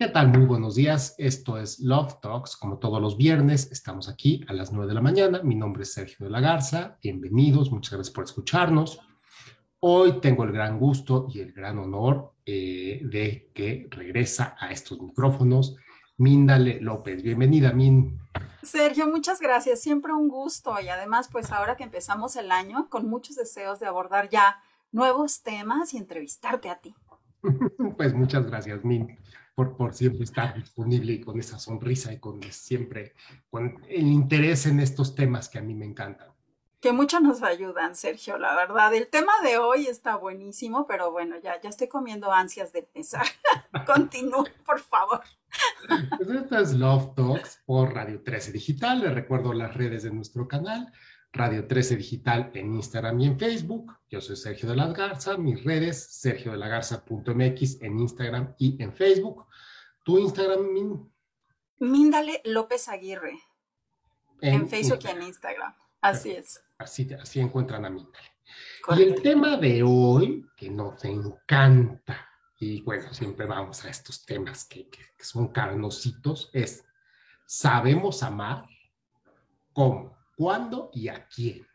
¿Qué tal? Muy buenos días. Esto es Love Talks. Como todos los viernes, estamos aquí a las 9 de la mañana. Mi nombre es Sergio de la Garza. Bienvenidos. Muchas gracias por escucharnos. Hoy tengo el gran gusto y el gran honor eh, de que regresa a estos micrófonos Mindale López. Bienvenida, Min. Sergio, muchas gracias. Siempre un gusto. Y además, pues ahora que empezamos el año, con muchos deseos de abordar ya nuevos temas y entrevistarte a ti. pues muchas gracias, Min por, siempre estar disponible y con esa sonrisa y con siempre con el interés en estos temas que a mí me encantan. Que mucho nos ayudan, Sergio, la verdad. El tema de hoy está buenísimo, pero bueno, ya, ya estoy comiendo ansias de empezar. Continúe, por favor. Pues esto es Love Talks por Radio 13 Digital. Les recuerdo las redes de nuestro canal. Radio 13 Digital en Instagram y en Facebook. Yo soy Sergio de la Garza. Mis redes, sergio de la Garza.mx en Instagram y en Facebook. ¿Tu Instagram, Min? Mindale López Aguirre. En, Facebook y en Instagram. Así es. Así, así encuentran a Mindale. Y el tema de hoy, que nos encanta, y bueno, siempre vamos a estos temas que, que son carnositos, es, ¿sabemos amar? ¿Cómo? ¿Cuándo y a quién?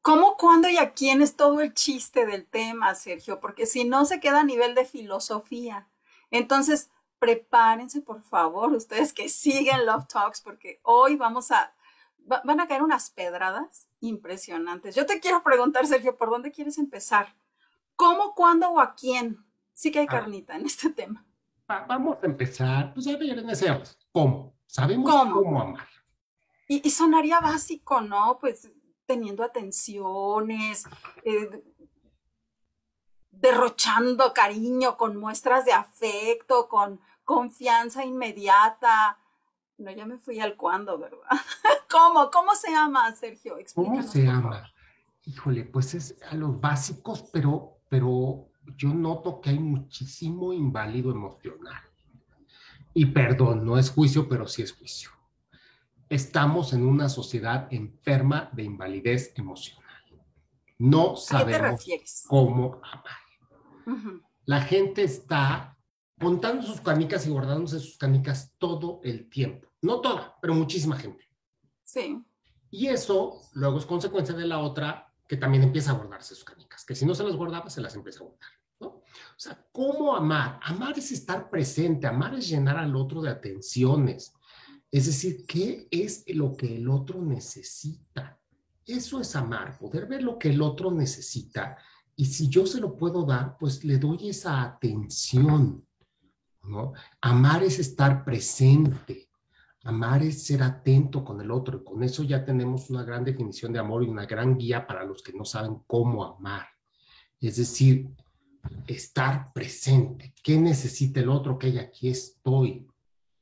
¿Cómo, cuándo y a quién es todo el chiste del tema, Sergio? Porque si no se queda a nivel de filosofía. Entonces, prepárense, por favor, ustedes que siguen Love Talks, porque hoy vamos a, van a caer unas pedradas impresionantes. Yo te quiero preguntar, Sergio, ¿por dónde quieres empezar? ¿Cómo, cuándo o a quién? Sí que hay carnita en este tema. vamos a empezar, pues a ver, en ¿cómo? Sabemos cómo amar. Y, sonaría básico, ¿no? Pues teniendo atenciones, eh, derrochando cariño con muestras de afecto, con confianza inmediata. No, ya me fui al cuándo, ¿verdad? ¿Cómo? ¿Cómo se llama, Sergio? ¿Cómo se llama? Híjole, pues es a los básicos, pero, pero yo noto que hay muchísimo inválido emocional. Y perdón, no es juicio, pero sí es juicio estamos en una sociedad enferma de invalidez emocional. No sabemos cómo amar. La gente está contando sus canicas y guardándose sus canicas todo el tiempo. No toda, pero muchísima gente. Sí. Y eso luego es consecuencia de la otra que también empieza a guardarse sus canicas, que si no se las guardaba, se las empieza a guardar. ¿no? O sea, ¿cómo amar? Amar es estar presente, amar es llenar al otro de atenciones, es decir, ¿qué es lo que el otro necesita? Eso es amar, poder ver lo que el otro necesita. Y si yo se lo puedo dar, pues le doy esa atención. ¿no? Amar es estar presente. Amar es ser atento con el otro. Y con eso ya tenemos una gran definición de amor y una gran guía para los que no saben cómo amar. Es decir, estar presente. ¿Qué necesita el otro? Que aquí estoy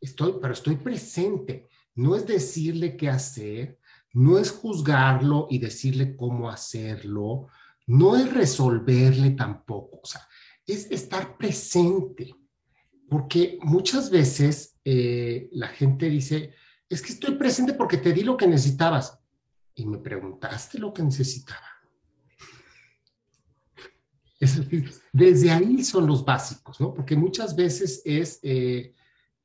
estoy, pero estoy presente. No es decirle qué hacer, no es juzgarlo y decirle cómo hacerlo, no es resolverle tampoco, o sea, es estar presente. Porque muchas veces eh, la gente dice, es que estoy presente porque te di lo que necesitabas. Y me preguntaste lo que necesitaba. Desde ahí son los básicos, ¿no? Porque muchas veces es, eh,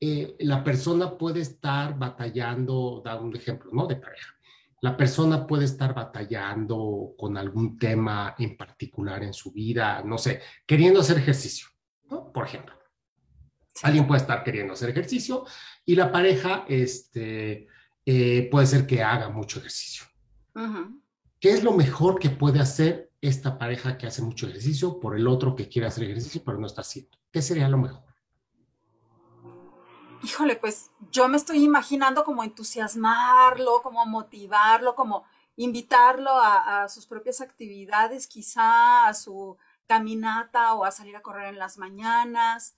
eh, la persona puede estar batallando, da un ejemplo, ¿no? De pareja. La persona puede estar batallando con algún tema en particular en su vida, no sé, queriendo hacer ejercicio, ¿no? Por ejemplo. Alguien puede estar queriendo hacer ejercicio y la pareja este, eh, puede ser que haga mucho ejercicio. ¿Qué es lo mejor que puede hacer esta pareja que hace mucho ejercicio por el otro que quiere hacer ejercicio pero no está haciendo? ¿Qué sería lo mejor? Híjole, pues yo me estoy imaginando como entusiasmarlo, como motivarlo, como invitarlo a, sus propias actividades, quizá a su caminata o a salir a correr en las mañanas.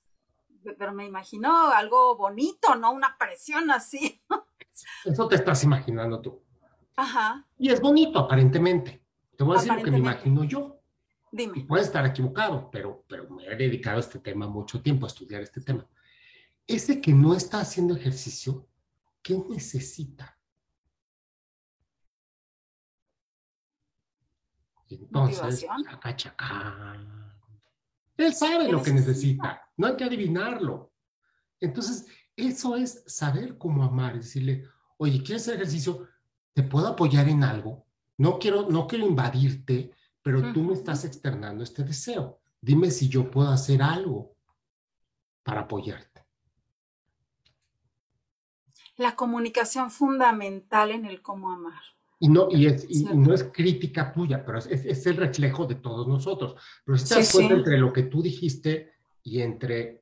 Pero me imagino algo bonito, ¿no? Una presión así. Eso te estás imaginando tú. Ajá. Y es bonito, aparentemente. Te voy a decir lo que me imagino yo. Dime. Y puede estar equivocado, pero, pero me he dedicado a este tema mucho tiempo, a estudiar este tema ese que no está haciendo ejercicio, ¿qué necesita? entonces, chaca, chaca. Él sabe lo que necesita, no hay que adivinarlo. Entonces, eso es saber cómo amar, decirle, oye, ¿quieres hacer ejercicio? ¿Te puedo apoyar en algo? No quiero, no quiero invadirte, pero tú me estás externando este deseo. Dime si yo puedo hacer algo para apoyarte. La comunicación fundamental en el cómo amar. Y no, y es, no es crítica tuya, pero es, el reflejo de todos nosotros. Pero si te das cuenta entre lo que tú dijiste y entre...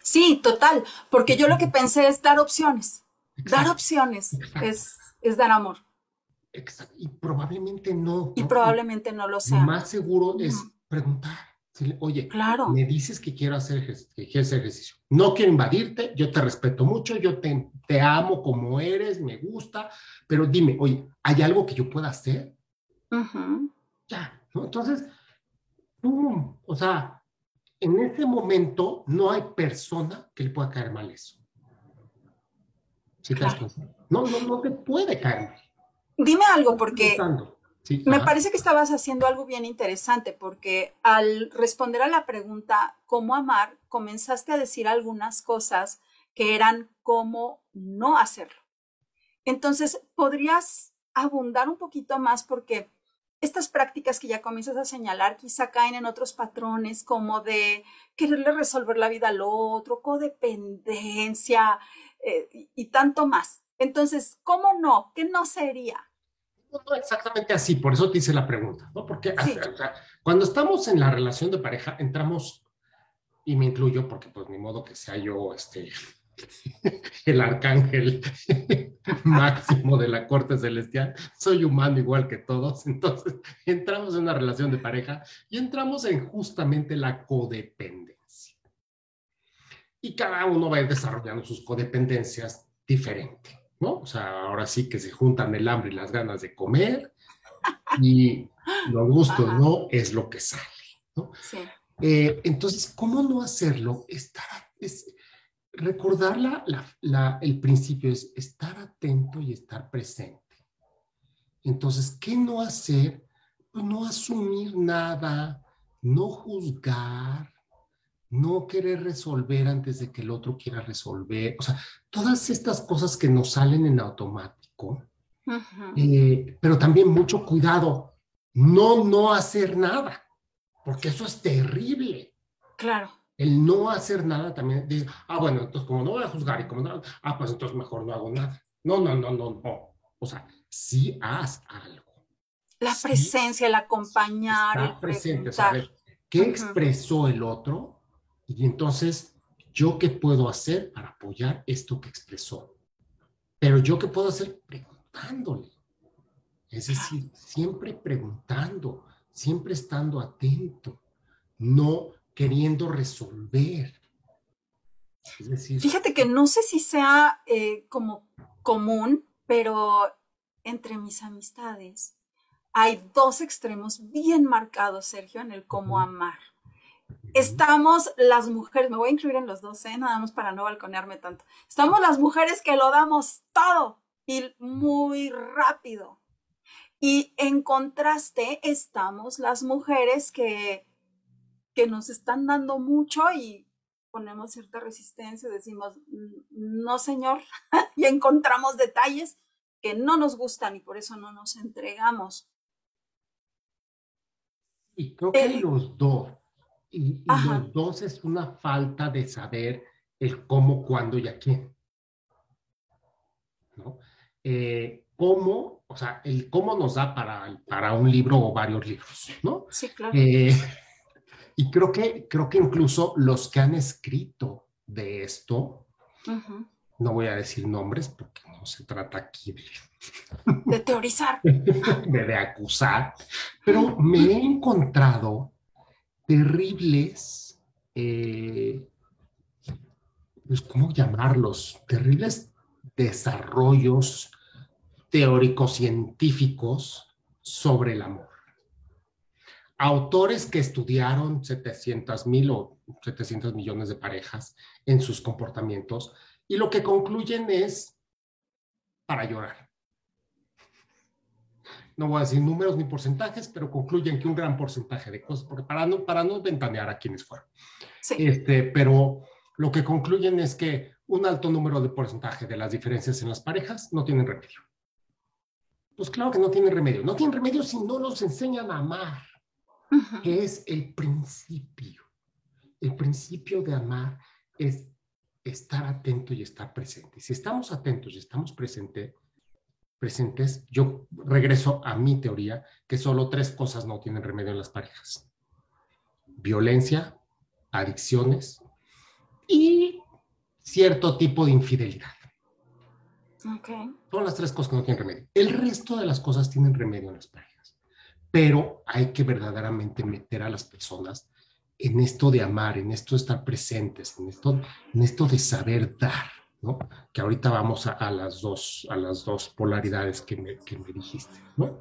Sí, total, porque yo lo que pensé es dar opciones. Dar opciones es, es dar amor. Exacto. Y probablemente no. Y probablemente no lo sea. Lo más seguro es preguntar. Oye, claro. me dices que quiero hacer, que ejercicio. No quiero invadirte, yo te respeto mucho, yo te, te amo como eres, me gusta, pero dime, oye, ¿hay algo que yo pueda hacer? Ya, ¿no? Entonces, ¡pum! o sea, en ese momento no hay persona que le pueda caer mal eso. ¿Sí No, no, no te puede caer mal. Dime algo, porque me parece que estabas haciendo algo bien interesante, porque al responder a la pregunta ¿cómo amar? comenzaste a decir algunas cosas que eran cómo no hacerlo. Entonces, ¿podrías abundar un poquito más? Porque estas prácticas que ya comienzas a señalar quizá caen en otros patrones como de quererle resolver la vida al otro, codependencia eh, y tanto más. Entonces, ¿cómo no? ¿Qué no sería? No, exactamente así, por eso te hice la pregunta, ¿no? Porque cuando estamos en la relación de pareja, entramos, y me incluyo porque pues ni modo que sea yo este, el arcángel máximo de la corte celestial, soy humano igual que todos, entonces entramos en una relación de pareja y entramos en justamente la codependencia. Y cada uno va a ir desarrollando sus codependencias diferente. ¿No? O sea, ahora sí que se juntan el hambre y las ganas de comer y lo gusto no es lo que sale, ¿no? Sí. Eh, entonces, ¿cómo no hacerlo? Estar, es, recordar la, el principio es estar atento y estar presente. Entonces, ¿qué no hacer? Pues no asumir nada, no juzgar, no querer resolver antes de que el otro quiera resolver, o sea, todas estas cosas que nos salen en automático, eh, pero también mucho cuidado, no no hacer nada, porque eso es terrible. Claro. El no hacer nada también dice, ah, bueno, entonces como no voy a juzgar y como no, ah, pues entonces mejor no hago nada. No, no, no, no, no. O sea, sí haz algo. La presencia, el acompañar, el presente, saber qué expresó el otro y entonces, ¿yo qué puedo hacer para apoyar esto que expresó? Pero yo qué puedo hacer preguntándole. Es decir, siempre preguntando, siempre estando atento, no queriendo resolver. Es decir, Fíjate que no sé si sea eh, como común, pero entre mis amistades hay dos extremos bien marcados, Sergio, en el cómo amar. Estamos las mujeres, me voy a incluir en los dos, ¿eh? nada más para no balconearme tanto. Estamos las mujeres que lo damos todo y muy rápido. Y en contraste estamos las mujeres que, que nos están dando mucho y ponemos cierta resistencia, decimos, no señor, y encontramos detalles que no nos gustan y por eso no nos entregamos. Y creo que los dos, y, los dos es una falta de saber el cómo, cuándo y a quién. ¿No? Eh, cómo, o sea, el cómo nos da para, para un libro o varios libros, ¿no? Sí, claro. Eh, y creo que, creo que incluso los que han escrito de esto, no voy a decir nombres porque no se trata aquí de, de teorizar, de, de acusar, pero me he encontrado terribles, eh, pues, ¿cómo llamarlos? Terribles desarrollos teóricos científicos sobre el amor. Autores que estudiaron 700 mil o 700 millones de parejas en sus comportamientos y lo que concluyen es para llorar no voy a decir números ni porcentajes, pero concluyen que un gran porcentaje de cosas, porque para no, para no ventanear a quienes fueron. Este, pero lo que concluyen es que un alto número de porcentaje de las diferencias en las parejas no tienen remedio. Pues claro que no tienen remedio. No tienen remedio si no nos enseñan a amar, que es el principio. El principio de amar es estar atento y estar presente. Si estamos atentos y estamos presentes, presentes, yo regreso a mi teoría que solo tres cosas no tienen remedio en las parejas. Violencia, adicciones y cierto tipo de infidelidad. Okay. Son las tres cosas que no tienen remedio. El resto de las cosas tienen remedio en las parejas, pero hay que verdaderamente meter a las personas en esto de amar, en esto de estar presentes, en esto, en esto de saber dar, ¿no? Que ahorita vamos a, las, dos, a las dos polaridades que me, que me dijiste, ¿no?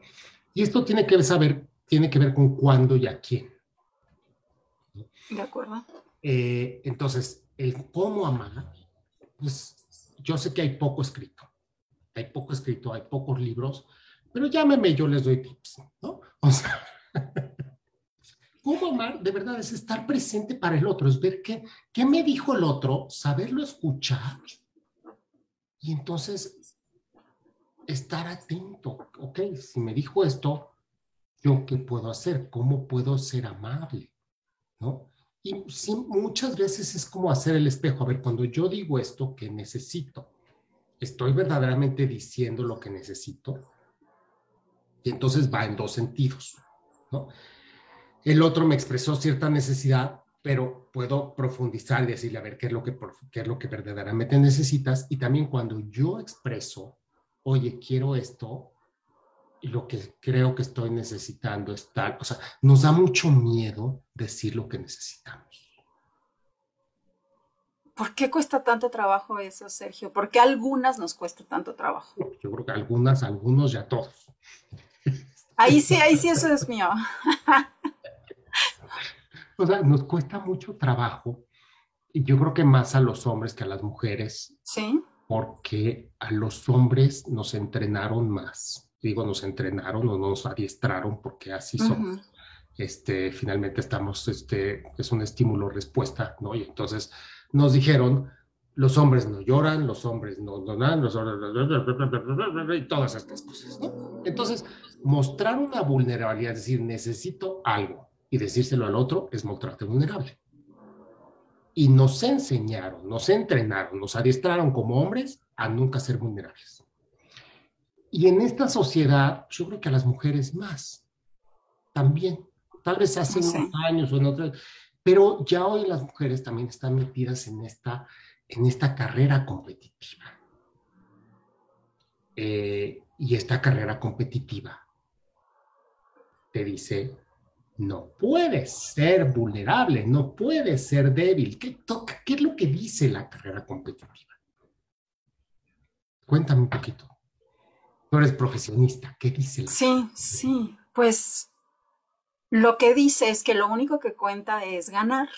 Y esto tiene que saber, tiene que ver con cuándo y a quién. De acuerdo. Eh, entonces, el cómo amar, pues yo sé que hay poco escrito, hay poco escrito, hay pocos libros, pero llámeme, yo les doy tips, ¿no? O sea, cómo amar de verdad es estar presente para el otro, es ver qué, qué me dijo el otro, saberlo escuchar y entonces estar atento, ok, si me dijo esto, ¿yo qué puedo hacer? ¿Cómo puedo ser amable? ¿No? Y sí, muchas veces es como hacer el espejo. A ver, cuando yo digo esto que necesito, ¿estoy verdaderamente diciendo lo que necesito? Y entonces va en dos sentidos, ¿no? El otro me expresó cierta necesidad, pero puedo profundizar y decirle, a ver, ¿qué es lo que, qué es lo que verdaderamente necesitas? Y también cuando yo expreso, oye, quiero esto, y lo que creo que estoy necesitando es tal, o sea, nos da mucho miedo decir lo que necesitamos. ¿Por qué cuesta tanto trabajo eso, Sergio? ¿Por qué a algunas nos cuesta tanto trabajo? Yo creo que a algunas, a algunos y a todos. Ahí sí, ahí sí, eso es mío. o sea, nos cuesta mucho trabajo, y yo creo que más a los hombres que a las mujeres. Sí. Porque a los hombres nos entrenaron más digo, nos entrenaron o nos adiestraron porque así somos. Este, finalmente estamos, este, es un estímulo-respuesta, ¿no? Y entonces nos dijeron, los hombres no lloran, los hombres no donan, los hombres, y todas estas cosas, ¿no? Entonces, mostrar una vulnerabilidad, es decir, necesito algo y decírselo al otro es mostrarte vulnerable. Y nos enseñaron, nos entrenaron, nos adiestraron como hombres a nunca ser vulnerables. Y en esta sociedad, yo creo que a las mujeres más, también, tal vez hace unos años o en otras, pero ya hoy las mujeres también están metidas en esta, en esta carrera competitiva. Eh, y esta carrera competitiva te dice, no puedes ser vulnerable, no puedes ser débil. ¿Qué, ¿Qué es lo que dice la carrera competitiva? Cuéntame un poquito. Tú eres profesionista, ¿qué dice? Sí, sí, pues lo que dice es que lo único que cuenta es ganar,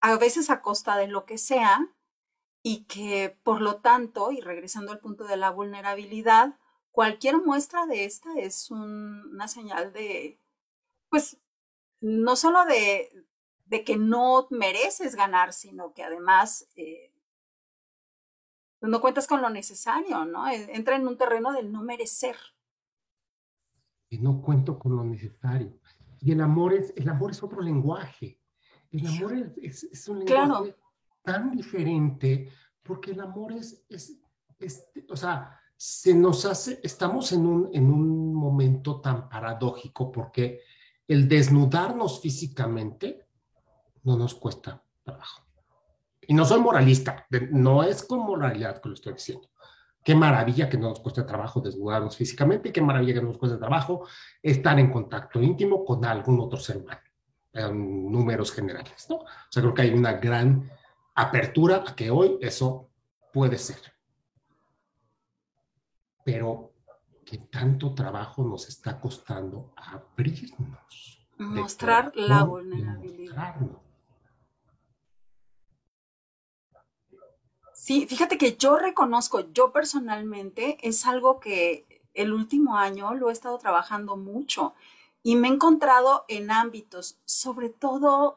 a veces a costa de lo que sea, y que por lo tanto, y regresando al punto de la vulnerabilidad, cualquier muestra de esta es una señal de, pues, no solo de, de, que no mereces ganar, sino que además eh, pues, no cuentas con lo necesario, ¿no? Entra en un terreno del no merecer. Y no cuento con lo necesario. Y el amor es, el amor es otro lenguaje. El amor es, un lenguaje tan diferente porque el amor es, es, o sea, se nos hace, estamos en un, en un momento tan paradójico porque el desnudarnos físicamente no nos cuesta trabajo. Y no soy moralista, no es con moralidad que lo estoy diciendo. Qué maravilla que no nos cueste trabajo desnudarnos físicamente, qué maravilla que no nos cueste trabajo estar en contacto íntimo con algún otro ser humano, en números generales, ¿no? O sea, creo que hay una gran apertura a que hoy eso puede ser. Pero ¿qué tanto trabajo nos está costando abrirnos? Mostrar la vulnerabilidad. Sí, fíjate que yo reconozco, yo personalmente, es algo que el último año lo he estado trabajando mucho y me he encontrado en ámbitos, sobre todo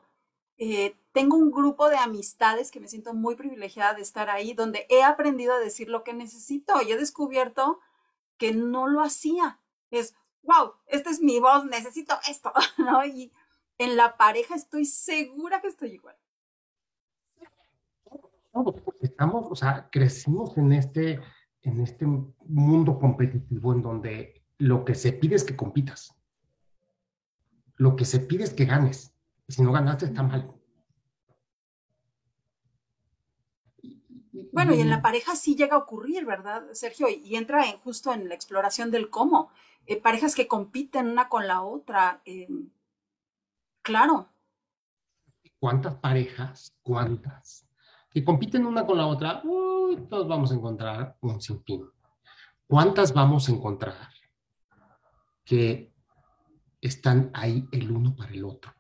eh, tengo un grupo de amistades que me siento muy privilegiada de estar ahí, donde he aprendido a decir lo que necesito y he descubierto que no lo hacía. Es, wow, esta es mi voz, necesito esto, ¿no? Y en la pareja estoy segura que estoy igual. Estamos, o sea, crecimos en este, en este mundo competitivo en donde lo que se pide es que compitas. Lo que se pide es que ganes. Si no ganaste, está mal. Bueno, y en la pareja sí llega a ocurrir, ¿verdad, Sergio? Y, entra en, justo en la exploración del cómo. Eh, parejas que compiten una con la otra. Eh, claro. ¿Cuántas parejas? ¿Cuántas? Que compiten una con la otra, uy, todos vamos a encontrar un sinfín. ¿Cuántas vamos a encontrar que están ahí el uno para el otro?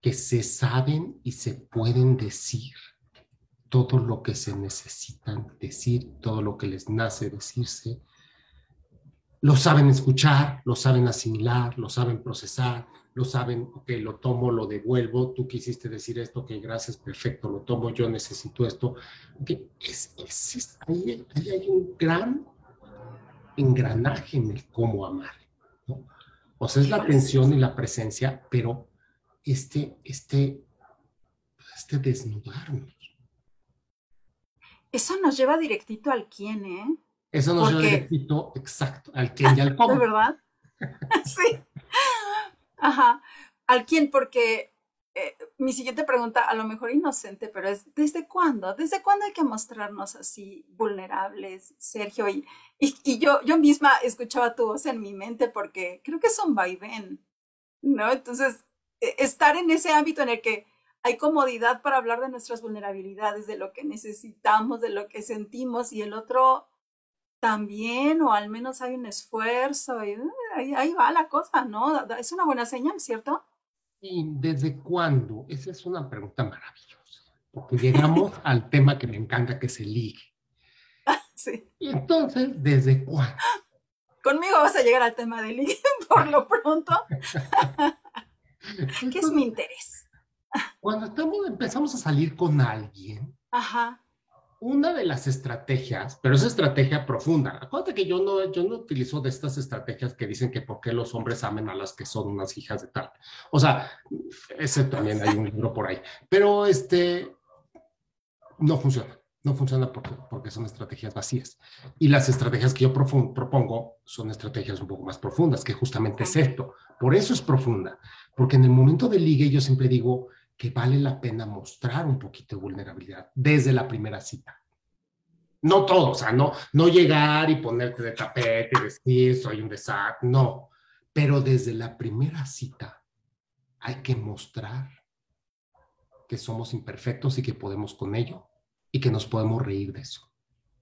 que se saben y se pueden decir todo lo que se necesitan decir, todo lo que les nace decirse. Lo saben escuchar, lo saben asimilar, lo saben procesar, lo saben, que lo tomo, lo devuelvo, tú quisiste decir esto, que gracias, perfecto, lo tomo, yo necesito esto. Es, es, ahí, hay un gran engranaje en el cómo amar. ¿no? O sea, es la atención y la presencia, pero este, este, este desnudarnos. Eso nos lleva directito al quién, ¿eh? Eso nos lleva directito, exacto, al quién y al cómo. ¿De verdad? sí. Ajá. Al quién, porque eh, mi siguiente pregunta, a lo mejor inocente, pero es, ¿desde cuándo? ¿Desde cuándo hay que mostrarnos así vulnerables, Sergio? Y, y, yo, yo misma escuchaba tu voz en mi mente porque creo que es un vaivén, ¿no? Entonces, e, estar en ese ámbito en el que hay comodidad para hablar de nuestras vulnerabilidades, de lo que necesitamos, de lo que sentimos y el otro también, o al menos hay un esfuerzo, y eh, ahí, va la cosa, ¿no? Es una buena señal, ¿cierto? ¿Y desde cuándo? Esa es una pregunta maravillosa, porque llegamos al tema que me encanta, que se ligue. Sí. Y entonces, ¿desde cuándo? Conmigo vas a llegar al tema de ligue por lo pronto. ¿Qué es mi interés? Cuando estamos, empezamos a salir con alguien, una de las estrategias, pero es estrategia profunda. Acuérdate que yo no, yo no utilizo de estas estrategias que dicen que por qué los hombres amen a las que son unas hijas de tal. O sea, ese también hay un libro por ahí. Pero este no funciona. No funciona porque, porque son estrategias vacías. Y las estrategias que yo propongo son estrategias un poco más profundas, que justamente es esto. Por eso es profunda. Porque en el momento del ligue yo siempre digo que vale la pena mostrar un poquito de vulnerabilidad desde la primera cita. No todo, o sea, no, no llegar y ponerte de tapete y decir soy un desastre, no. Pero desde la primera cita hay que mostrar que somos imperfectos y que podemos con ello y que nos podemos reír de eso.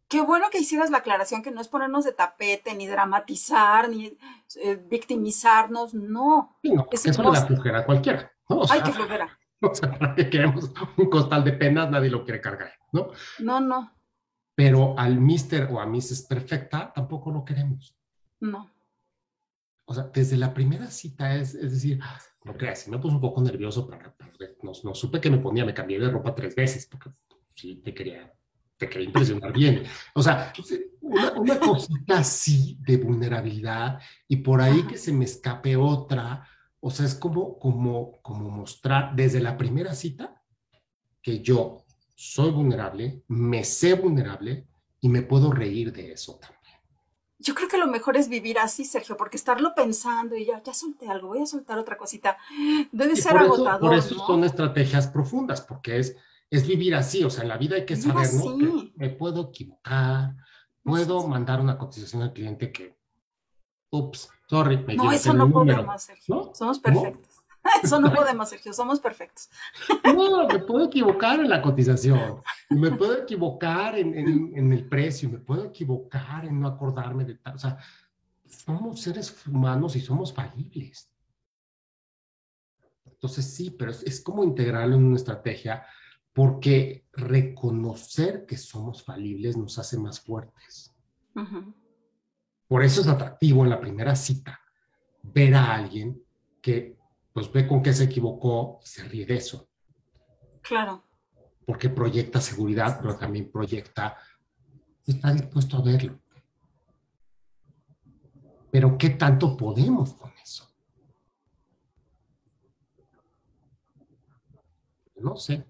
Qué bueno que hicieras la aclaración, que no es ponernos de tapete, ni dramatizar, ni eh, victimizarnos, no. no es eso le da flojera cualquiera. ¿no? Ay, qué flojera. O sea, ¿para qué queremos un costal de penas? Nadie lo quiere cargar, ¿no? No, no. Pero al mister o a Mrs. Perfecta tampoco lo queremos. No. O sea, desde la primera cita es, es decir, no creas, me puse un poco nervioso, pero, no, no, supe que me ponía, me cambié de ropa tres veces, porque sí te quería te quería impresionar bien. O sea, una, cosita así de vulnerabilidad y por ahí que se me escape otra, o sea, es como, como, como mostrar desde la primera cita que yo soy vulnerable, me sé vulnerable y me puedo reír de eso también. Yo creo que lo mejor es vivir así, Sergio, porque estarlo pensando y ya, ya solté algo, voy a soltar otra cosita, debe ser agotador. por eso son estrategias profundas, porque es es vivir así, o sea, en la vida hay que saber, ¿no? Que me puedo equivocar, puedo mandar una cotización al cliente que, ups, sorry, me No, eso no podemos, Sergio. Somos perfectos. Eso no podemos, Sergio, somos perfectos. No, me puedo equivocar en la cotización, me puedo equivocar en, en, el precio, me puedo equivocar en no acordarme de tal. O sea, somos seres humanos y somos falibles. Entonces sí, pero es, es como integrarlo en una estrategia porque reconocer que somos falibles nos hace más fuertes. Por eso es atractivo en la primera cita ver a alguien que pues ve con qué se equivocó y se ríe de eso. Claro. Porque proyecta seguridad, pero también proyecta, está dispuesto a verlo. Pero ¿qué tanto podemos con eso? No sé.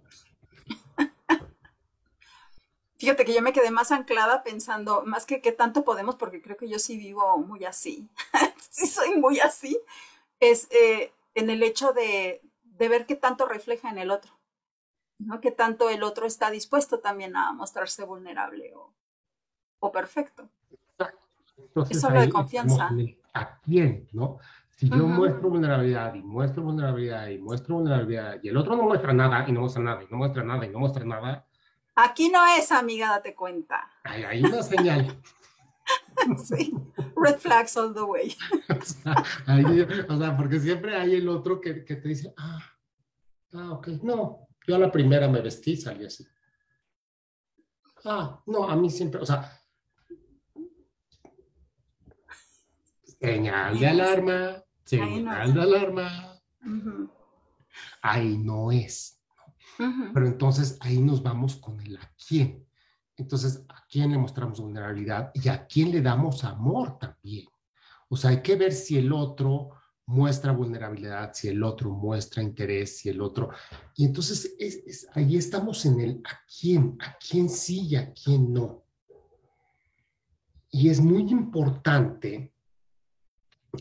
Fíjate que yo me quedé más anclada pensando, más que qué tanto podemos, porque creo que yo sí vivo muy así, sí soy muy así, es eh, en el hecho de, ver qué tanto refleja en el otro, ¿no? Qué tanto el otro está dispuesto también a mostrarse vulnerable o, perfecto. Entonces, es solo de confianza. ¿A quién, no? Si yo muestro vulnerabilidad y muestro vulnerabilidad y muestro vulnerabilidad y el otro no muestra nada y no muestra nada y no muestra nada y no muestra nada, Aquí no es, amiga, date cuenta. hay una señal. sí, red flags all the way. o, sea, porque siempre hay el otro que, te dice, ah, ah, ok, no, yo a la primera me vestí y salí así. Ah, no, a mí siempre, o sea, señal de alarma, señal de alarma. Ahí no es. Pero entonces ahí nos vamos con el a quién. Entonces, ¿a quién le mostramos vulnerabilidad y a quién le damos amor también? O sea, hay que ver si el otro muestra vulnerabilidad, si el otro muestra interés, si el otro... Y entonces es, ahí estamos en el a quién, a quién sí y a quién no. Y es muy importante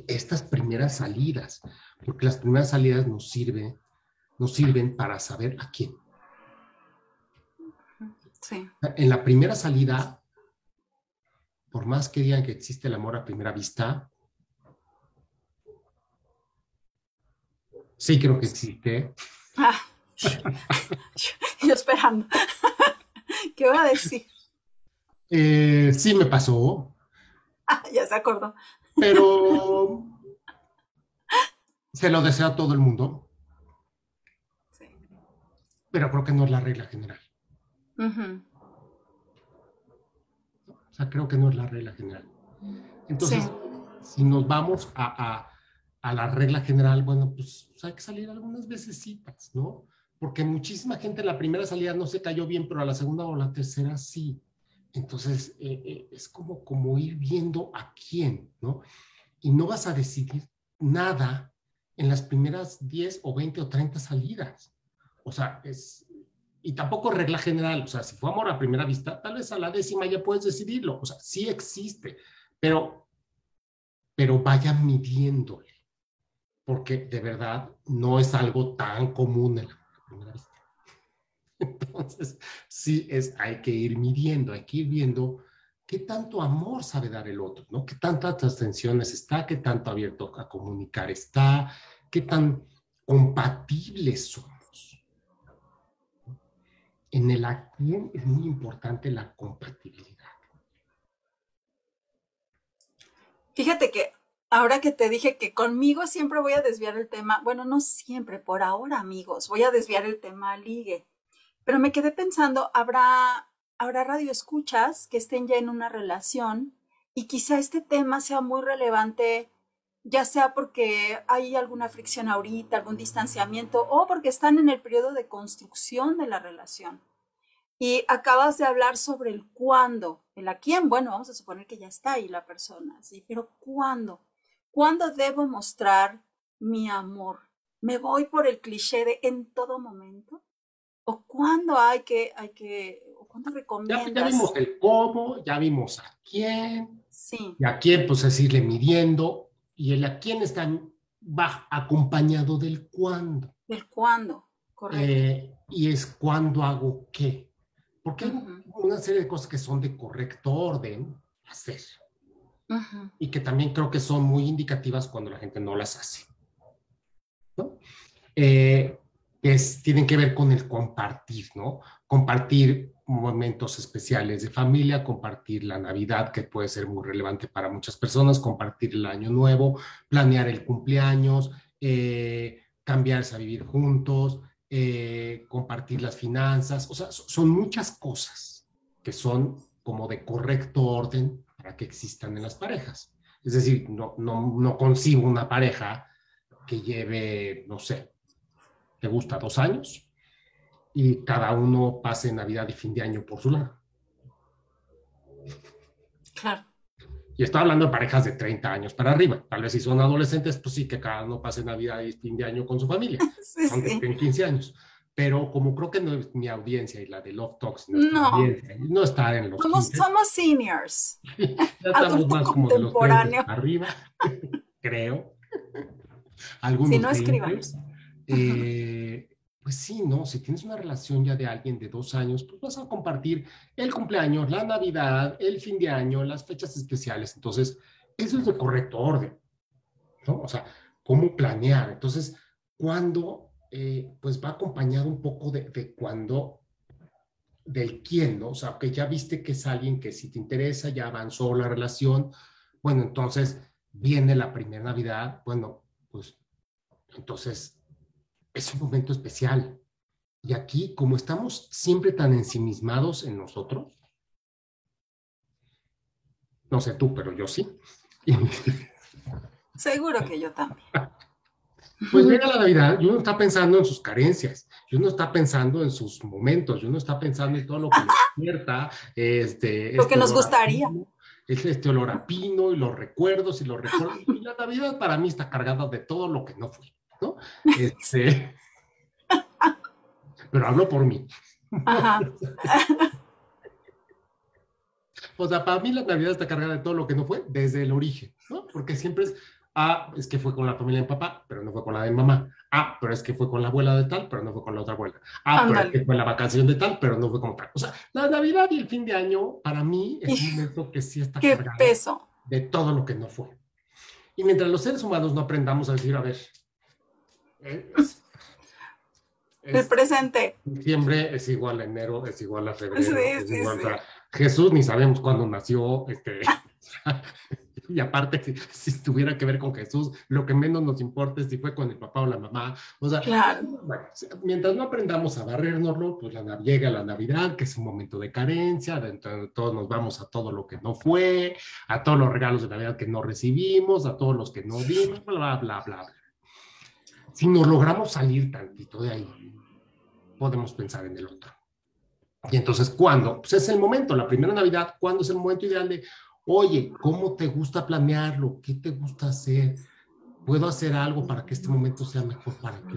estas primeras salidas, porque las primeras salidas nos sirven nos sirven para saber a quién. Sí. En la primera salida, por más que digan que existe el amor a primera vista, sí creo que existe. Ah, yo, esperando. ¿Qué voy a decir? Eh, sí me pasó. Ah, ya se acordó. Pero se lo deseo a todo el mundo pero creo que no es la regla general. O sea, creo que no es la regla general. Entonces, si nos vamos a, la regla general, bueno, pues, pues, hay que salir algunas veces, ¿no? Porque muchísima gente en la primera salida no se cayó bien, pero a la segunda o la tercera sí. Entonces, eh, eh, es como, como ir viendo a quién, ¿no? Y no vas a decidir nada en las primeras 10 o 20 o 30 salidas. O sea, es, y tampoco regla general, o sea, si fue amor a primera vista, tal vez a la décima ya puedes decidirlo, o sea, sí existe, pero, pero vayan midiéndole, porque de verdad no es algo tan común en la primera vista. Entonces, sí es, hay que ir midiendo, hay que ir viendo qué tanto amor sabe dar el otro, ¿no? Qué tantas tensiones está, qué tanto abierto a comunicar está, qué tan compatibles son en el a es muy importante la compatibilidad. Fíjate que ahora que te dije que conmigo siempre voy a desviar el tema, bueno, no siempre, por ahora amigos, voy a desviar el tema ligue, pero me quedé pensando, habrá, habrá radioescuchas que estén ya en una relación y quizá este tema sea muy relevante ya sea porque hay alguna fricción ahorita, algún distanciamiento o porque están en el periodo de construcción de la relación. Y acabas de hablar sobre el cuándo, el a quién, bueno, vamos a suponer que ya está ahí la persona, ¿sí? Pero ¿cuándo? ¿Cuándo debo mostrar mi amor? ¿Me voy por el cliché de en todo momento? ¿O cuándo hay que, hay que, o cuándo recomiendas? Ya, vimos el cómo, ya vimos a quién. Sí. Y a quién, pues decirle midiendo, y el a quién está va acompañado del cuándo. Del cuándo, correcto. Eh, y es cuándo hago qué. Porque hay una serie de cosas que son de correcto orden hacer. Y que también creo que son muy indicativas cuando la gente no las hace. ¿no? Eh, es, tienen que ver con el compartir, ¿no? Compartir momentos especiales de familia, compartir la Navidad, que puede ser muy relevante para muchas personas, compartir el año nuevo, planear el cumpleaños, eh, cambiarse a vivir juntos, eh, compartir las finanzas, o sea, son muchas cosas que son como de correcto orden para que existan en las parejas. Es decir, no, no, no concibo una pareja que lleve, no sé, te gusta dos años y cada uno pase Navidad y fin de año por su lado. Claro. Y estoy hablando de parejas de 30 años para arriba. Tal vez si son adolescentes, pues sí que cada uno pase Navidad y fin de año con su familia, Sí, aunque sí. tengan 15 años. Pero como creo que no es mi audiencia y la de Love Talks, No. no está en los Somos, 15, somos seniors. ya estamos más como de los 30 contemporáneo. arriba, creo. Algunos Si no, 20. escríbanos. Eh, pues sí, ¿no? Si tienes una relación ya de alguien de dos años, pues vas a compartir el cumpleaños, la Navidad, el fin de año, las fechas especiales. Entonces, eso es de correcto orden, ¿no? O sea, cómo planear. Entonces, cuando, eh, pues va acompañado un poco de, de cuando, del quién, ¿no? O sea, que ya viste que es alguien que si te interesa, ya avanzó la relación. Bueno, entonces viene la primera Navidad, bueno, pues entonces es un momento especial. Y aquí, como estamos siempre tan ensimismados en nosotros, no sé tú, pero yo sí. Seguro que yo también. Pues llega la Navidad y uno está pensando en sus carencias, y uno está pensando en sus momentos, y uno está pensando en todo lo que nos despierta, este, Lo que este nos olor a gustaría. pino, es este olor a pino y los recuerdos y los recuerdos. Y la Navidad para mí está cargada de todo lo que no fui, ¿no? Este, pero hablo por mí. Ajá. O sea, para mí la Navidad está cargada de todo lo que no fue desde el origen, ¿no? Porque siempre es, ah, es que fue con la familia de papá, pero no fue con la de mamá. Ah, pero es que fue con la abuela de tal, pero no fue con la otra abuela. Ah, pero es que fue la vacación de tal, pero no fue con tal. O sea, la Navidad y el fin de año, para mí, es un momento que sí está cargado peso. de todo lo que no fue. Y mientras los seres humanos no aprendamos a decir, a ver, eh, es, El es- presente. diciembre es igual a enero, es igual a febrero. Sí, es sí, igual sí. a- Jesús ni sabemos cuándo nació. Este, y aparte, si, si tuviera que ver con Jesús, lo que menos nos importa es si fue con el papá o la mamá. O sea, Claro. bueno, si- mientras no aprendamos a barrérnoslo, pues la, llega la Navidad, que es un momento de carencia, de, de- todos nos vamos a todo lo que no fue, a todos los regalos de Navidad que no recibimos, a todos los que no dimos, bla, bla, bla, bla. Si nos logramos salir tantito de ahí, podemos pensar en el otro. Y entonces, ¿cuándo? Pues es el momento, la primera Navidad, ¿cuándo es el momento ideal de, oye, ¿cómo te gusta planearlo? ¿Qué te gusta hacer? ¿Puedo hacer algo para que este momento sea mejor para ti?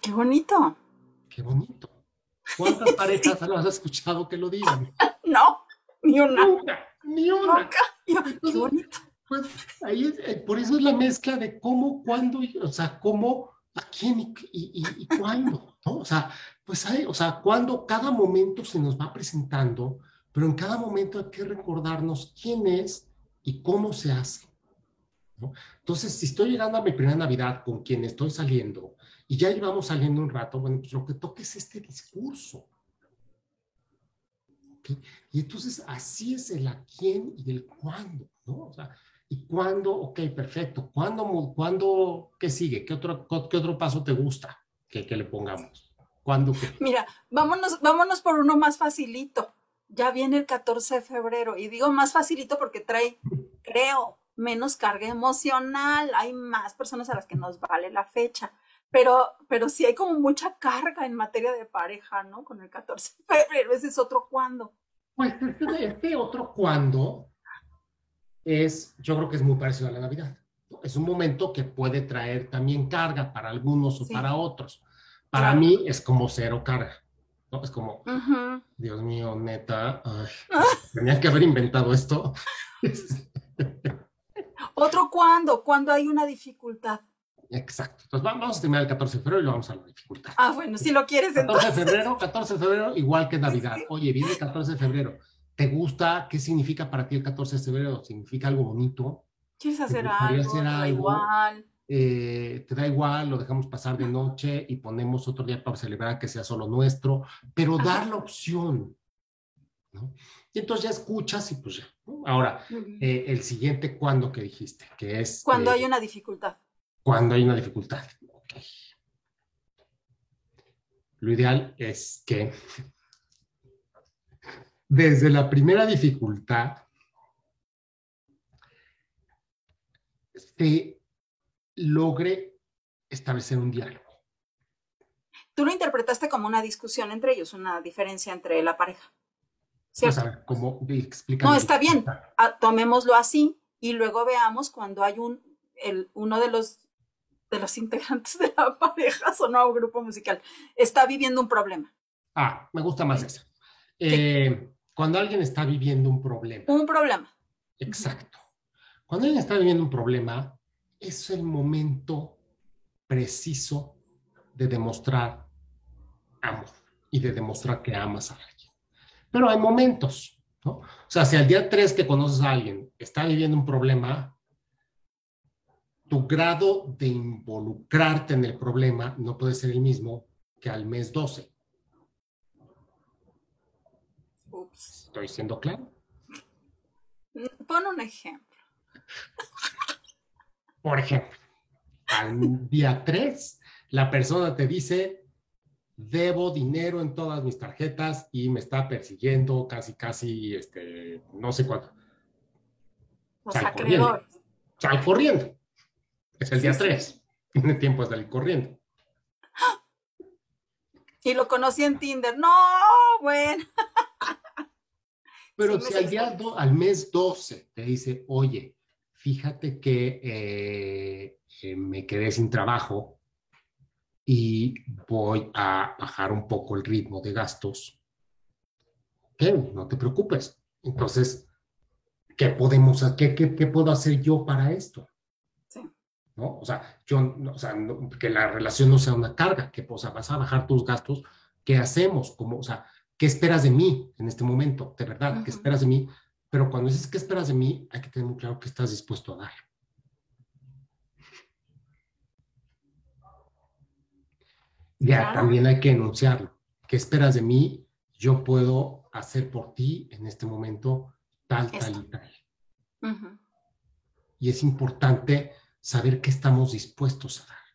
Qué bonito. Qué bonito. ¿Cuántas parejas has escuchado que lo digan? No, ni una. Nunca, ni una. Nunca. Yo, qué bonito. Pues ahí es, eh, por eso es la mezcla de cómo, cuándo, y- o sea, cómo, a quién y, y, y- cuándo, ¿no? O sea, pues hay, o sea, cuando cada momento se nos va presentando, pero en cada momento hay que recordarnos quién es y cómo se hace. ¿no? Entonces, si estoy llegando a mi primera Navidad con quien estoy saliendo y ya llevamos saliendo un rato, bueno, pues lo que toca es este discurso. ¿ok? Y entonces así es el a quién y el cuándo, ¿no? O sea, ¿y cuándo? Ok, perfecto. ¿Cuándo, cuándo qué sigue? ¿Qué otro, qué otro paso te gusta que, que le pongamos? ¿Cuándo qué? Mira, vámonos, vámonos por uno más facilito. Ya viene el 14 de febrero y digo más facilito porque trae, creo, menos carga emocional. Hay más personas a las que nos vale la fecha. Pero, pero sí hay como mucha carga en materia de pareja, ¿no? Con el 14 de febrero, ese es otro cuándo. Pues este, este otro cuándo es, yo creo que es muy parecido a la Navidad. Es un momento que puede traer también carga para algunos o Sí. para otros. Para Claro. mí es como cero carga. ¿no? Es como. Dios mío, neta, ay, tenía que haber inventado esto. Otro cuándo, cuando hay una dificultad. Exacto. Entonces va- vamos a terminar el 14 de febrero y lo vamos a la dificultad. Ah, bueno, si lo quieres 14 de entonces. febrero, 14 de febrero, igual que Navidad. Oye, viene el 14 de febrero. ¿Te gusta? ¿Qué significa para ti el 14 de febrero? ¿Significa algo bonito? ¿Quieres hacer algo? hacer Te da algo? igual. Eh, ¿Te da igual? ¿Lo dejamos pasar de noche y ponemos otro día para celebrar que sea solo nuestro? Pero dar Ajá. la opción. ¿no? Y entonces ya escuchas y pues ya. ¿no? Ahora, eh, el siguiente cuándo que dijiste, que es Cuando eh, hay una dificultad. cuando hay una dificultad. Ok. Lo ideal es que desde la primera dificultad se logre establecer un diálogo. Tú lo interpretaste como una discusión entre ellos, una diferencia entre la pareja. ¿Cierto? Pues a ver, ¿cómo No, está bien. Ah, tomémoslo así y luego veamos cuando hay un, el, uno de los, de los integrantes de la pareja, o no grupo musical, está viviendo un problema. Ah, me gusta más eso. Eh, cuando alguien está viviendo un problema. Un problema. Exacto. Cuando alguien está viviendo un problema, es el momento preciso de demostrar amor y de demostrar que amas a alguien. Pero hay momentos, ¿no? O sea, si al día 3 que conoces a alguien está viviendo un problema, tu grado de involucrarte en el problema no puede ser el mismo que al mes 12. ¿Estoy siendo claro? Pon un ejemplo. Por ejemplo, al día 3, la persona te dice, debo dinero en todas mis tarjetas y me está persiguiendo casi, casi, este, no sé cuánto. Los acreedores. Sal corriendo. Es el día 3. Tiene tiempo de salir corriendo. Y lo conocí en Tinder. No, bueno. Pero si al, día al mes 12 te dice, oye, fíjate que eh, eh, me quedé sin trabajo y voy a bajar un poco el ritmo de gastos. ¿Qué? No te preocupes. Entonces, ¿qué podemos, qué, qué, qué puedo hacer yo para esto? Sí. ¿No? O sea, yo, o sea, que la relación no sea una carga, que o sea, vas a bajar tus gastos, ¿qué hacemos? Como, o sea, ¿qué esperas de mí en este momento? De verdad, ¿qué esperas de mí? Pero cuando dices qué esperas de mí, hay que tener muy claro qué estás dispuesto a dar. Ya, también hay que enunciarlo. ¿Qué esperas de mí? Yo puedo hacer por ti en este momento tal, tal y tal. Y es importante saber qué estamos dispuestos a dar.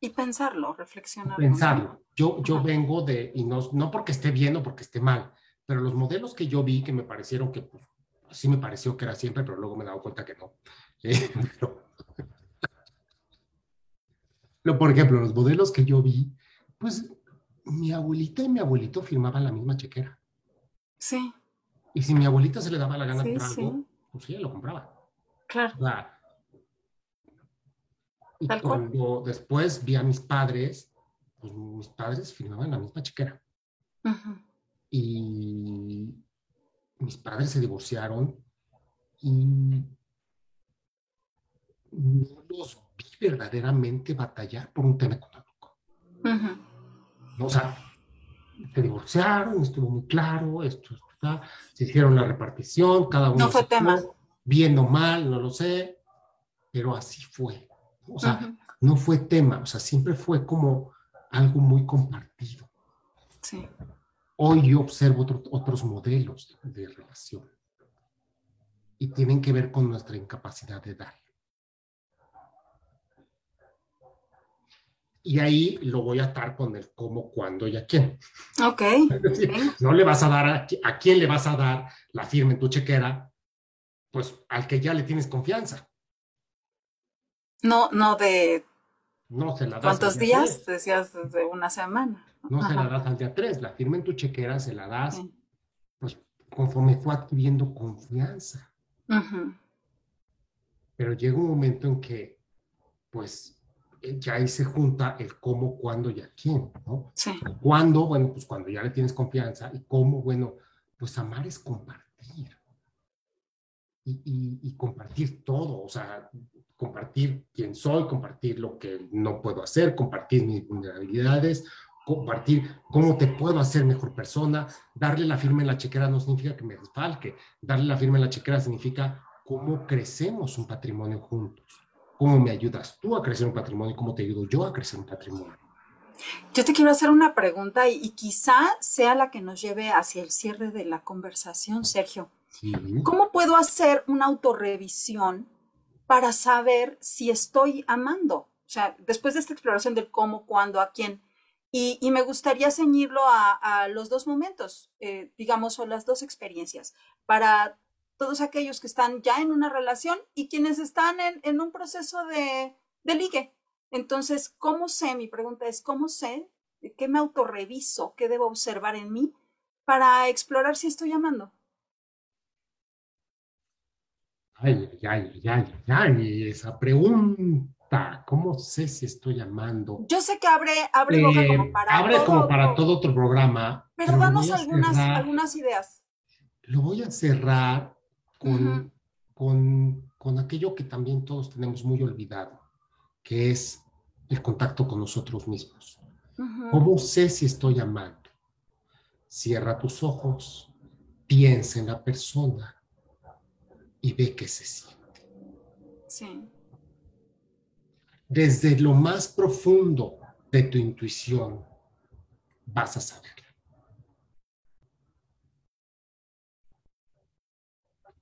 Y pensarlo, reflexionar. Pensarlo. Yo, yo vengo de, y no, no porque esté bien o porque esté mal, pero los modelos que yo vi que me parecieron que, pues, sí me pareció que era siempre, pero luego me he dado cuenta que no. pero, por ejemplo, los modelos que yo vi, pues mi abuelita y mi abuelito firmaban la misma chequera. Sí. Y si mi abuelita se le daba la gana de comprar algo, pues sí, lo compraba. Claro. Y cuando después vi a mis padres, pues mis padres firmaban la misma chequera. Y mis padres se divorciaron y no los vi verdaderamente batallar por un tema económico. O sea, se divorciaron, estuvo muy claro, esto, se hicieron la repartición, cada uno. No fue tema. bien o mal, no lo sé, pero así fue. O sea, no fue tema, o sea, siempre fue como algo muy compartido. Sí. Hoy yo observo otros modelos de relación y tienen que ver con nuestra incapacidad de dar. Y ahí lo voy a atar con el cómo, cuándo y a quién. Ok. no le vas a dar a, a quién le vas a dar la firma en tu chequera, pues al que ya le tienes confianza. No, no de no se la das. ¿Cuántos días? Decías de una semana. No se la das al día tres, la firma en tu chequera, se la das, pues conforme fue adquiriendo confianza. Pero llega un momento en que, pues, eh, ya ahí se junta el cómo, cuándo y a quién, ¿no? Sí. ¿Cuándo? Bueno, pues cuando ya le tienes confianza. ¿Y cómo? Bueno, pues amar es compartir. Y, y compartir todo, o sea, compartir quién soy, compartir lo que no puedo hacer, compartir mis vulnerabilidades, compartir cómo te puedo hacer mejor persona. Darle la firma en la chequera no significa que me desfalque. Darle la firma en la chequera significa cómo crecemos un patrimonio juntos. Cómo me ayudas tú a crecer un patrimonio y cómo te ayudo yo a crecer un patrimonio. Yo te quiero hacer una pregunta y, quizá sea la que nos lleve hacia el cierre de la conversación, Sergio. ¿Cómo puedo hacer una autorrevisión para saber si estoy amando. O sea, después de esta exploración del cómo, cuándo, a quién. Y, me gustaría ceñirlo a, los dos momentos, eh, digamos, o las dos experiencias, para todos aquellos que están ya en una relación y quienes están en, un proceso de, de ligue. Entonces, ¿cómo sé? Mi pregunta es, ¿cómo sé? ¿Qué me autorreviso? ¿Qué debo observar en mí para explorar si estoy amando? Ay, ay, ay, ay, ay, esa pregunta. ¿Cómo sé si estoy amando? Yo sé que abre, abre boca como Eh, para abre todo, como para todo otro programa. Pero lo danos algunas, cerrar- algunas ideas. Lo voy a cerrar con, Ujú. con, con aquello que también todos tenemos muy olvidado, que es el contacto con nosotros mismos. Ujú. ¿Cómo sé si estoy amando? Cierra tus ojos, piensa en la persona y ve qué se siente. Sí. Desde lo más profundo de tu intuición vas a saberlo.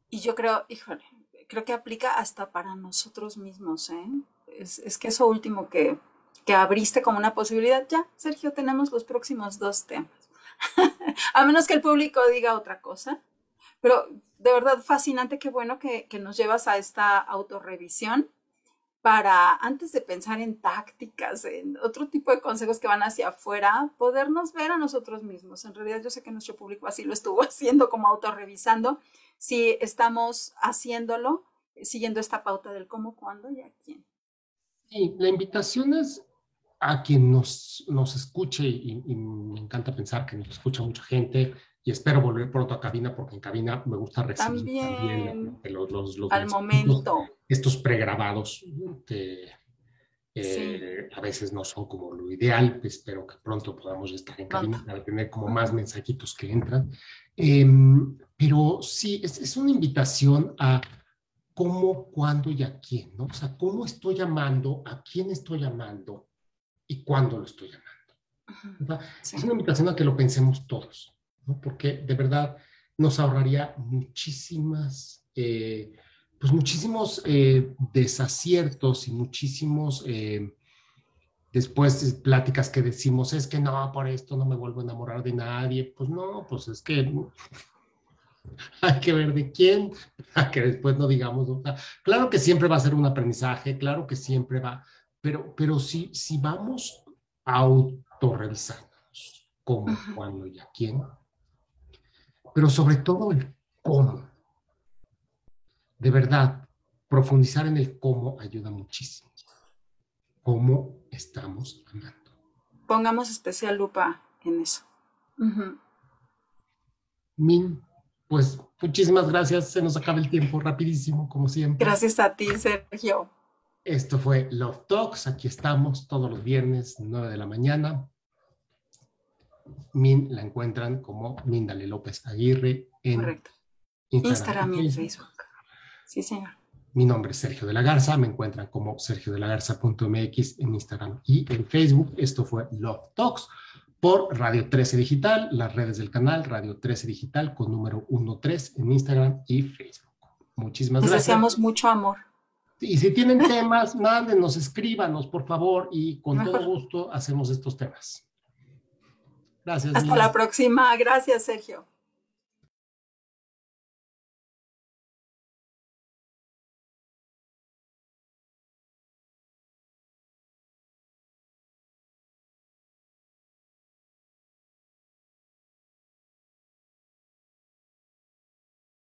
Y yo creo, híjole, creo que aplica hasta para nosotros mismos, ¿eh? Es, es que eso último que, que abriste como una posibilidad, ya, Sergio, tenemos los próximos dos temas. a menos que el público diga otra cosa. Pero de verdad fascinante, qué bueno que, nos llevas a esta autorrevisión para, antes de pensar en tácticas, en otro tipo de consejos que van hacia afuera, podernos ver a nosotros mismos. En realidad yo sé que nuestro público así lo estuvo haciendo, como autorrevisando, si estamos haciéndolo, siguiendo esta pauta del cómo, cuándo y a quién. Y la invitación es a quien nos, nos escuche, y, y me encanta pensar que nos escucha mucha gente, y espero volver pronto a cabina, porque en cabina me gusta recibir También. también, los, los, los Al momento. estos pregrabados que eh, a veces no son como lo ideal, pues, espero que pronto podamos estar en cabina Pronto. para tener como más mensajitos que entran. Em, pero sí, es, es una invitación a cómo, cuándo y a quién, ¿no? O sea, cómo estoy llamando, a quién estoy llamando y cuándo lo estoy llamando. Sí. es una invitación a que lo pensemos todos, ¿no? Porque de verdad nos ahorraría muchísimas, eh, pues muchísimos eh, desaciertos y muchísimos eh, después pláticas que decimos, es que no, por esto no me vuelvo a enamorar de nadie. Pues no, pues es que hay que ver de quién, para que después no digamos, sea, claro que siempre va a ser un aprendizaje, claro que siempre va, pero, pero si, si vamos autorrevisándonos cómo, Ujú. cuándo y a quién, pero sobre todo el cómo. De verdad, profundizar en el cómo ayuda muchísimo. ¿Cómo estamos amando? Pongamos especial lupa en eso. Ujú. Min, pues muchísimas gracias. Se nos acaba el tiempo rapidísimo, como siempre. Gracias a ti, Sergio. Esto fue Love Talks. Aquí estamos todos los viernes, 9 de la mañana. Min la encuentran como Mindale López Aguirre en Correcto. Instagram, Instagram y en Facebook. Sí, señor. Mi nombre es Sergio de la Garza. Me encuentran como sergiodelagarza.mx en Instagram y en Facebook. Esto fue Love Talks por Radio 13 Digital, las redes del canal Radio 13 Digital con número 13 en Instagram y Facebook. Muchísimas Les gracias. deseamos mucho amor. Y si tienen temas, mándenos, escríbanos, por favor, y con Mejor. todo gusto hacemos estos temas. Gracias. Hasta la próxima. Gracias, Sergio.